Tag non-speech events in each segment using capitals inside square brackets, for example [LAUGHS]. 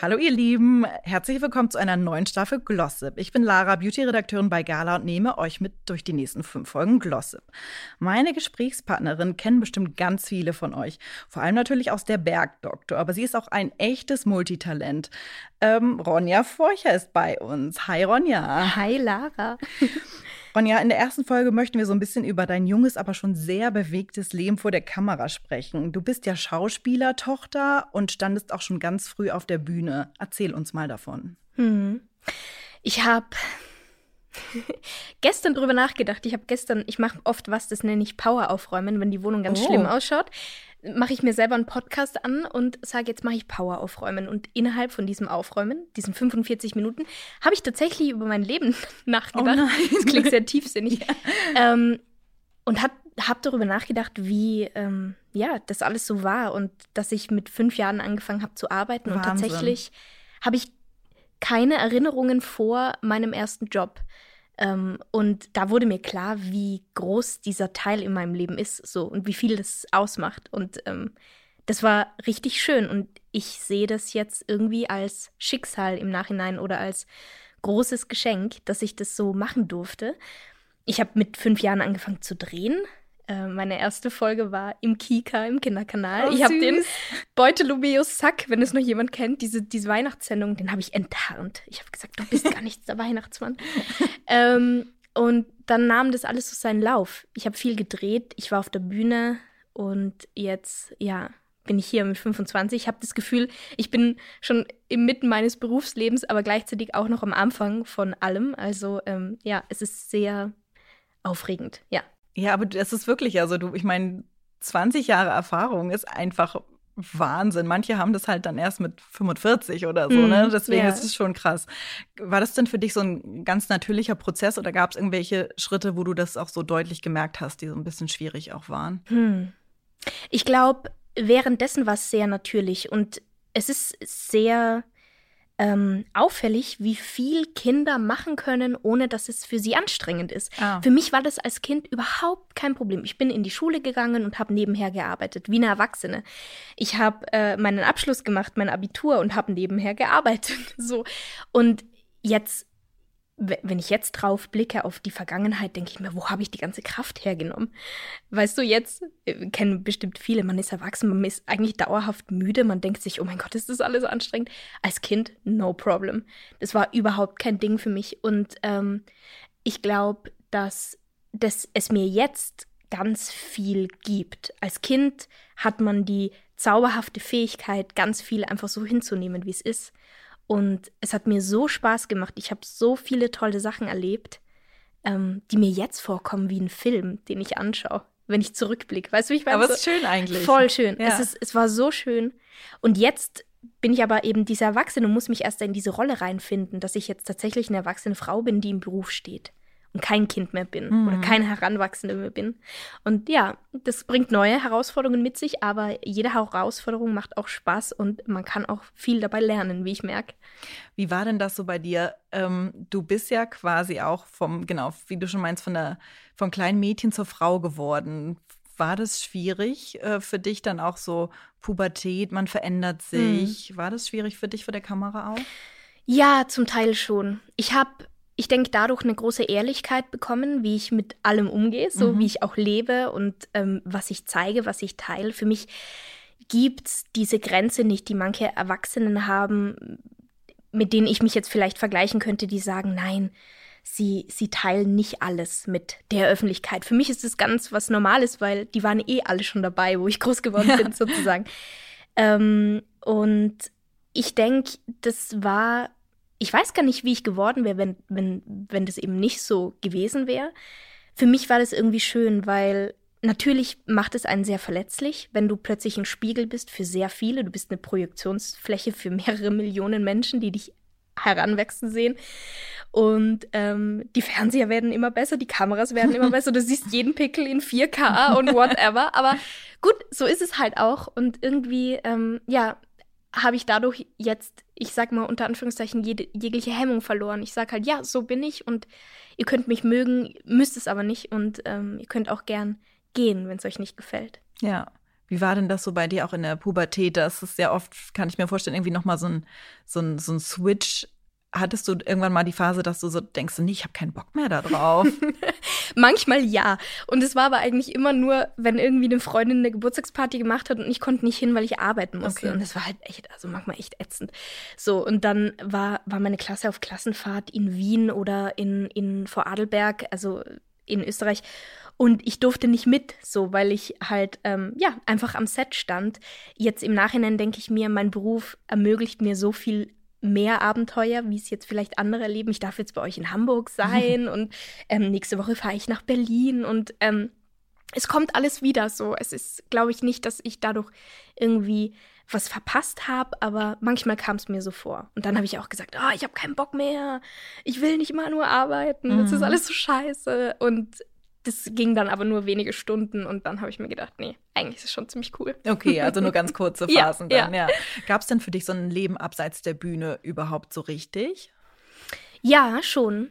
Hallo ihr Lieben, herzlich willkommen zu einer neuen Staffel Glossip. Ich bin Lara, Beauty-Redakteurin bei Gala und nehme euch mit durch die nächsten fünf Folgen Glossip. Meine Gesprächspartnerin kennen bestimmt ganz viele von euch, vor allem natürlich aus der Bergdoktor, aber sie ist auch ein echtes Multitalent. Ähm, Ronja Forcher ist bei uns. Hi Ronja. Hi Lara. Ronja, in der ersten Folge möchten wir so ein bisschen über dein junges, aber schon sehr bewegtes Leben vor der Kamera sprechen. Du bist ja Schauspielertochter und standest auch schon ganz früh auf der Bühne. Erzähl uns mal davon. Hm. Ich habe [LAUGHS] gestern drüber nachgedacht. Ich habe gestern, ich mache oft was, das nenne ich Power aufräumen, wenn die Wohnung ganz oh. schlimm ausschaut mache ich mir selber einen Podcast an und sage, jetzt mache ich Power aufräumen. Und innerhalb von diesem Aufräumen, diesen 45 Minuten, habe ich tatsächlich über mein Leben [LAUGHS] nachgedacht. Oh das klingt sehr tiefsinnig. [LAUGHS] Ja. Ähm, und habe hab darüber nachgedacht, wie ähm, ja das alles so war und dass ich mit fünf Jahren angefangen habe zu arbeiten. Wahnsinn. Und tatsächlich habe ich keine Erinnerungen vor meinem ersten Job. Ähm, und da wurde mir klar, wie groß dieser Teil in meinem Leben ist, so und wie viel das ausmacht. Und ähm, das war richtig schön. Und ich sehe das jetzt irgendwie als Schicksal im Nachhinein oder als großes Geschenk, dass ich das so machen durfte. Ich habe mit fünf Jahren angefangen zu drehen, meine erste Folge war im Kika, im Kinderkanal. Oh, ich habe den Beutelumeus Sack, wenn es noch jemand kennt, diese, diese Weihnachtssendung, den habe ich enttarnt. Ich habe gesagt, du bist gar nicht der Weihnachtsmann. [LAUGHS] ähm, und dann nahm das alles so seinen Lauf. Ich habe viel gedreht, ich war auf der Bühne und jetzt, ja, bin ich hier mit 25. Ich habe das Gefühl, ich bin schon inmitten meines Berufslebens, aber gleichzeitig auch noch am Anfang von allem. Also ähm, ja, es ist sehr aufregend, ja. Ja, aber das ist wirklich, also du, ich meine, 20 Jahre Erfahrung ist einfach Wahnsinn. Manche haben das halt dann erst mit 45 oder so, ne? Deswegen ja. ist es schon krass. War das denn für dich so ein ganz natürlicher Prozess oder gab es irgendwelche Schritte, wo du das auch so deutlich gemerkt hast, die so ein bisschen schwierig auch waren? Hm. Ich glaube, währenddessen war es sehr natürlich und es ist sehr ähm, auffällig, wie viel Kinder machen können, ohne dass es für sie anstrengend ist. Ah. Für mich war das als Kind überhaupt kein Problem. Ich bin in die Schule gegangen und habe nebenher gearbeitet, wie eine Erwachsene. Ich habe äh, meinen Abschluss gemacht, mein Abitur und habe nebenher gearbeitet. [LAUGHS] so und jetzt wenn ich jetzt drauf blicke auf die Vergangenheit, denke ich mir, wo habe ich die ganze Kraft hergenommen? Weißt du, jetzt äh, kennen bestimmt viele, man ist erwachsen, man ist eigentlich dauerhaft müde, man denkt sich, oh mein Gott, ist das alles anstrengend. Als Kind, no problem. Das war überhaupt kein Ding für mich. Und ähm, ich glaube, dass, dass es mir jetzt ganz viel gibt. Als Kind hat man die zauberhafte Fähigkeit, ganz viel einfach so hinzunehmen, wie es ist. Und es hat mir so Spaß gemacht. Ich habe so viele tolle Sachen erlebt, ähm, die mir jetzt vorkommen wie ein Film, den ich anschaue, wenn ich zurückblicke. Weißt du, wie ich meine? Aber es ist schön eigentlich. Voll schön. Ja. Es, ist, es war so schön. Und jetzt bin ich aber eben diese Erwachsene und muss mich erst in diese Rolle reinfinden, dass ich jetzt tatsächlich eine erwachsene Frau bin, die im Beruf steht und kein Kind mehr bin mhm. oder keine Heranwachsende mehr bin. Und ja, das bringt neue Herausforderungen mit sich, aber jede Herausforderung macht auch Spaß und man kann auch viel dabei lernen, wie ich merke. Wie war denn das so bei dir? Ähm, du bist ja quasi auch vom, genau, wie du schon meinst, von der, vom kleinen Mädchen zur Frau geworden. War das schwierig äh, für dich dann auch so Pubertät, man verändert sich? Mhm. War das schwierig für dich vor der Kamera auch? Ja, zum Teil schon. Ich habe ich denke, dadurch eine große Ehrlichkeit bekommen, wie ich mit allem umgehe, so mhm. wie ich auch lebe und ähm, was ich zeige, was ich teile. Für mich gibt es diese Grenze nicht, die manche Erwachsenen haben, mit denen ich mich jetzt vielleicht vergleichen könnte, die sagen, nein, sie, sie teilen nicht alles mit der Öffentlichkeit. Für mich ist das ganz was Normales, weil die waren eh alle schon dabei, wo ich groß geworden ja. bin, sozusagen. Ähm, und ich denke, das war ich weiß gar nicht, wie ich geworden wäre, wenn, wenn, wenn das eben nicht so gewesen wäre. Für mich war das irgendwie schön, weil natürlich macht es einen sehr verletzlich, wenn du plötzlich ein Spiegel bist für sehr viele. Du bist eine Projektionsfläche für mehrere Millionen Menschen, die dich heranwachsen sehen. Und ähm, die Fernseher werden immer besser, die Kameras werden immer besser. Du siehst jeden Pickel in 4K und whatever. Aber gut, so ist es halt auch. Und irgendwie, ähm, ja, habe ich dadurch jetzt, ich sag mal unter Anführungszeichen, jede, jegliche Hemmung verloren. Ich sage halt, ja, so bin ich und ihr könnt mich mögen, müsst es aber nicht und ähm, ihr könnt auch gern gehen, wenn es euch nicht gefällt. Ja. Wie war denn das so bei dir auch in der Pubertät? Das ist ja oft, kann ich mir vorstellen, irgendwie nochmal so ein, so, ein, so ein Switch hattest du irgendwann mal die Phase, dass du so denkst, nee, ich habe keinen Bock mehr darauf? [LAUGHS] Manchmal ja. Und es war aber eigentlich immer nur, wenn irgendwie eine Freundin eine Geburtstagsparty gemacht hat und ich konnte nicht hin, weil ich arbeiten musste. Okay. Und das war halt echt, also manchmal echt ätzend. So, und dann war, war meine Klasse auf Klassenfahrt in Wien oder in, in Vorarlberg, also in Österreich. Und ich durfte nicht mit, so, weil ich halt, ähm, ja, einfach am Set stand. Jetzt im Nachhinein denke ich mir, mein Beruf ermöglicht mir so viel mehr Abenteuer, wie es jetzt vielleicht andere erleben. Ich darf jetzt bei euch in Hamburg sein [LAUGHS] und ähm, nächste Woche fahre ich nach Berlin und ähm, es kommt alles wieder so. Es ist, glaube ich, nicht, dass ich dadurch irgendwie was verpasst habe, aber manchmal kam es mir so vor. Und dann habe ich auch gesagt, oh, ich habe keinen Bock mehr, ich will nicht immer nur arbeiten, mhm. das ist mhm. alles so scheiße. Und das ging dann aber nur wenige Stunden und dann habe ich mir gedacht, nee, eigentlich ist es schon ziemlich cool. Okay, also nur ganz [LAUGHS] kurze Phasen ja, dann, ja. ja. Gab es denn für dich so ein Leben abseits der Bühne überhaupt so richtig? Ja, schon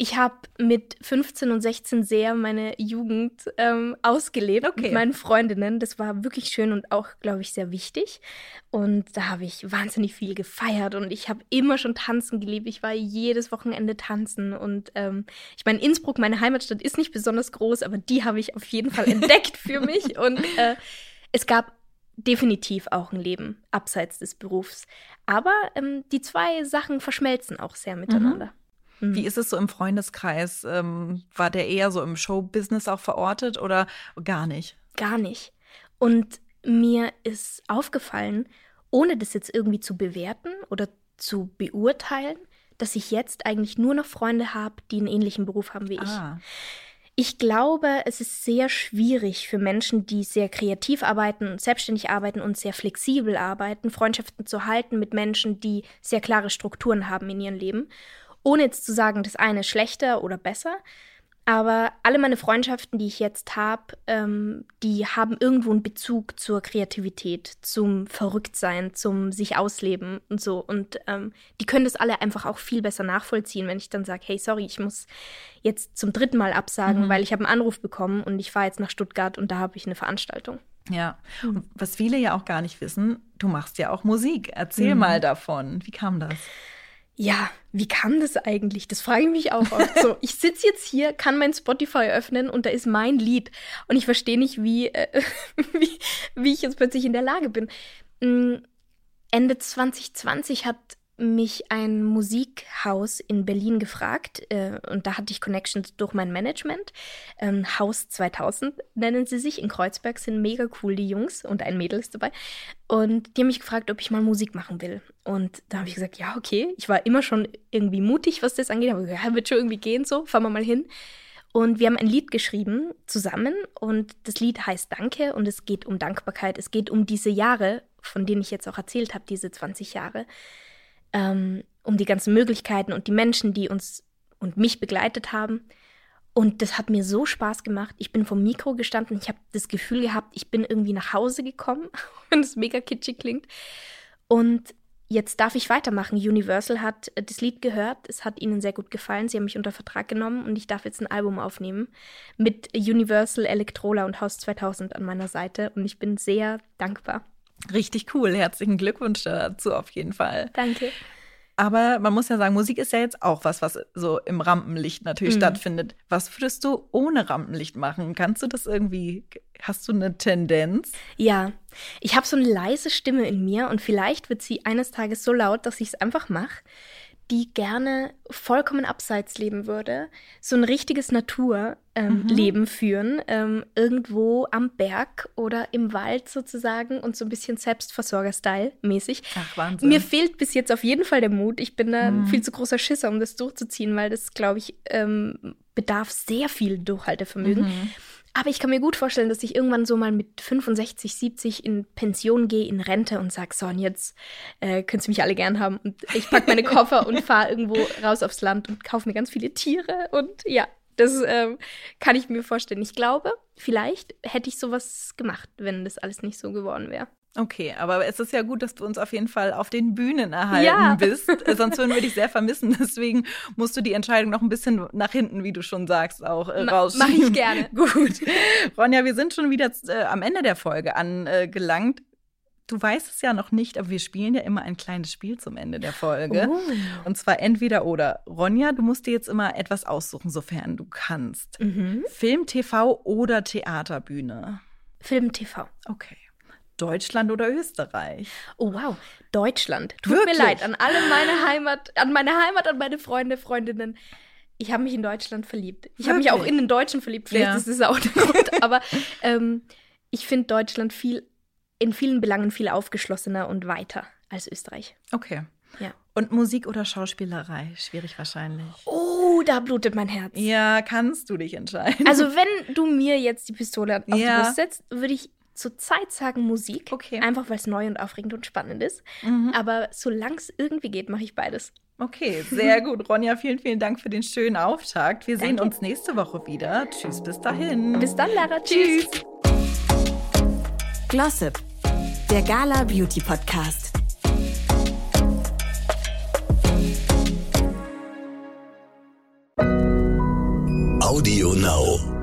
ich habe mit 15 und 16 sehr meine Jugend ähm, ausgelebt okay. mit meinen Freundinnen. Das war wirklich schön und auch, glaube ich, sehr wichtig. Und da habe ich wahnsinnig viel gefeiert und ich habe immer schon tanzen geliebt. Ich war jedes Wochenende tanzen und ähm, ich meine, Innsbruck, meine Heimatstadt, ist nicht besonders groß, aber die habe ich auf jeden Fall entdeckt [LAUGHS] für mich. Und äh, es gab definitiv auch ein Leben abseits des Berufs. Aber ähm, die zwei Sachen verschmelzen auch sehr miteinander. Mhm. Mhm. Wie ist es so im Freundeskreis? Ähm, war der eher so im Showbusiness auch verortet oder gar nicht? Gar nicht. Und mir ist aufgefallen, ohne das jetzt irgendwie zu bewerten oder zu beurteilen, dass ich jetzt eigentlich nur noch Freunde habe, die einen ähnlichen Beruf haben wie ich. Ah. Ich glaube, es ist sehr schwierig für Menschen, die sehr kreativ arbeiten und selbstständig arbeiten und sehr flexibel arbeiten, Freundschaften zu halten mit Menschen, die sehr klare Strukturen haben in ihrem Leben ohne jetzt zu sagen, das eine ist schlechter oder besser. Aber alle meine Freundschaften, die ich jetzt habe, ähm, die haben irgendwo einen Bezug zur Kreativität, zum Verrücktsein, zum sich ausleben und so. Und ähm, die können das alle einfach auch viel besser nachvollziehen, wenn ich dann sage, hey, sorry, ich muss jetzt zum dritten Mal absagen, mhm. weil ich habe einen Anruf bekommen und ich fahre jetzt nach Stuttgart und da habe ich eine Veranstaltung. Ja, mhm. und was viele ja auch gar nicht wissen, du machst ja auch Musik. Erzähl mhm. mal davon. Wie kam das? Ja, wie kam das eigentlich? Das frage ich mich auch oft. So, [LAUGHS] ich sitze jetzt hier, kann mein Spotify öffnen und da ist mein Lied. Und ich verstehe nicht, wie, äh, [LAUGHS] wie, wie ich jetzt plötzlich in der Lage bin. Mm, Ende 2020 hat mich ein Musikhaus in Berlin gefragt äh, und da hatte ich Connections durch mein Management. Ähm, Haus 2000 nennen sie sich. In Kreuzberg sind mega cool die Jungs und ein Mädel ist dabei. Und die haben mich gefragt, ob ich mal Musik machen will. Und da habe ich gesagt, ja, okay. Ich war immer schon irgendwie mutig, was das angeht. Aber ja, wird schon irgendwie gehen so, fahren wir mal hin. Und wir haben ein Lied geschrieben zusammen und das Lied heißt Danke und es geht um Dankbarkeit. Es geht um diese Jahre, von denen ich jetzt auch erzählt habe, diese 20 Jahre ähm, um die ganzen Möglichkeiten und die Menschen, die uns und mich begleitet haben. Und das hat mir so Spaß gemacht. Ich bin vom Mikro gestanden. Ich habe das Gefühl gehabt, ich bin irgendwie nach Hause gekommen, [LAUGHS] wenn es mega kitschig klingt. Und jetzt darf ich weitermachen. Universal hat äh, das Lied gehört. Es hat ihnen sehr gut gefallen. Sie haben mich unter Vertrag genommen und ich darf jetzt ein Album aufnehmen mit Universal, Electrola und Haus 2000 an meiner Seite. Und ich bin sehr dankbar. Richtig cool. Herzlichen Glückwunsch dazu auf jeden Fall. Danke. Aber man muss ja sagen, Musik ist ja jetzt auch was, was so im Rampenlicht natürlich mhm. stattfindet. Was würdest du ohne Rampenlicht machen? Kannst du das irgendwie, hast du eine Tendenz? Ja, ich habe so eine leise Stimme in mir und vielleicht wird sie eines Tages so laut, dass ich es einfach mache die gerne vollkommen abseits leben würde, so ein richtiges Naturleben ähm, mhm. führen, ähm, irgendwo am Berg oder im Wald sozusagen und so ein bisschen Selbstversorger-Style mäßig. Ach, Wahnsinn. Mir fehlt bis jetzt auf jeden Fall der Mut. Ich bin da mhm. viel zu großer Schisser, um das durchzuziehen, weil das, glaube ich, ähm, bedarf sehr viel Durchhaltevermögen. Mhm. Aber ich kann mir gut vorstellen, dass ich irgendwann so mal mit 65, 70 in Pension gehe, in Rente und sage, so, und jetzt äh, könnt ihr mich alle gern haben. Und ich packe meine Koffer und fahre [LAUGHS] irgendwo raus aufs Land und kaufe mir ganz viele Tiere. Und ja, das ähm, kann ich mir vorstellen. Ich glaube, vielleicht hätte ich sowas gemacht, wenn das alles nicht so geworden wäre. Okay, aber es ist ja gut, dass du uns auf jeden Fall auf den Bühnen erhalten Ja. bist. [LAUGHS] Sonst würden wir dich sehr vermissen. [LAUGHS] Deswegen musst du die Entscheidung noch ein bisschen nach hinten, wie du schon sagst, auch äh, rausschieben. mach ich gerne. [LAUGHS] Gut. Ronja, wir sind schon wieder äh, am Ende der Folge angelangt. Du weißt es ja noch nicht, aber wir spielen ja immer ein kleines Spiel zum Ende der Folge. Oh. Und zwar entweder oder. Ronja, du musst dir jetzt immer etwas aussuchen, sofern du kannst. Mhm. Film, TV oder Theaterbühne? Film TV. Okay. Deutschland oder Österreich? Oh wow, Deutschland. Tut Wirklich? mir leid an alle meine Heimat, an meine Heimat, an meine Freunde, Freundinnen. Ich habe mich in Deutschland verliebt. Ich habe mich auch in den Deutschen verliebt. Vielleicht Ja. ist das auch der Grund. Aber ähm, ich finde Deutschland viel, in vielen Belangen viel aufgeschlossener und weiter als Österreich. Okay. Ja. Und Musik oder Schauspielerei? Schwierig wahrscheinlich. Oh, da blutet mein Herz. Ja, kannst du dich entscheiden. Also wenn du mir jetzt die Pistole auf Ja. die Brust setzt, würde ich zurzeit sagen Musik. Okay. Einfach weil es neu und aufregend und spannend ist. Mhm. Aber solange es irgendwie geht, mache ich beides. Okay, sehr [LAUGHS] gut. Ronja, vielen, vielen Dank für den schönen Auftakt. Wir sehen Danke. uns nächste Woche wieder. Tschüss, bis dahin. Bis dann, Lara. Tschüss. Glossip, der Gala Beauty Podcast. Audio Now.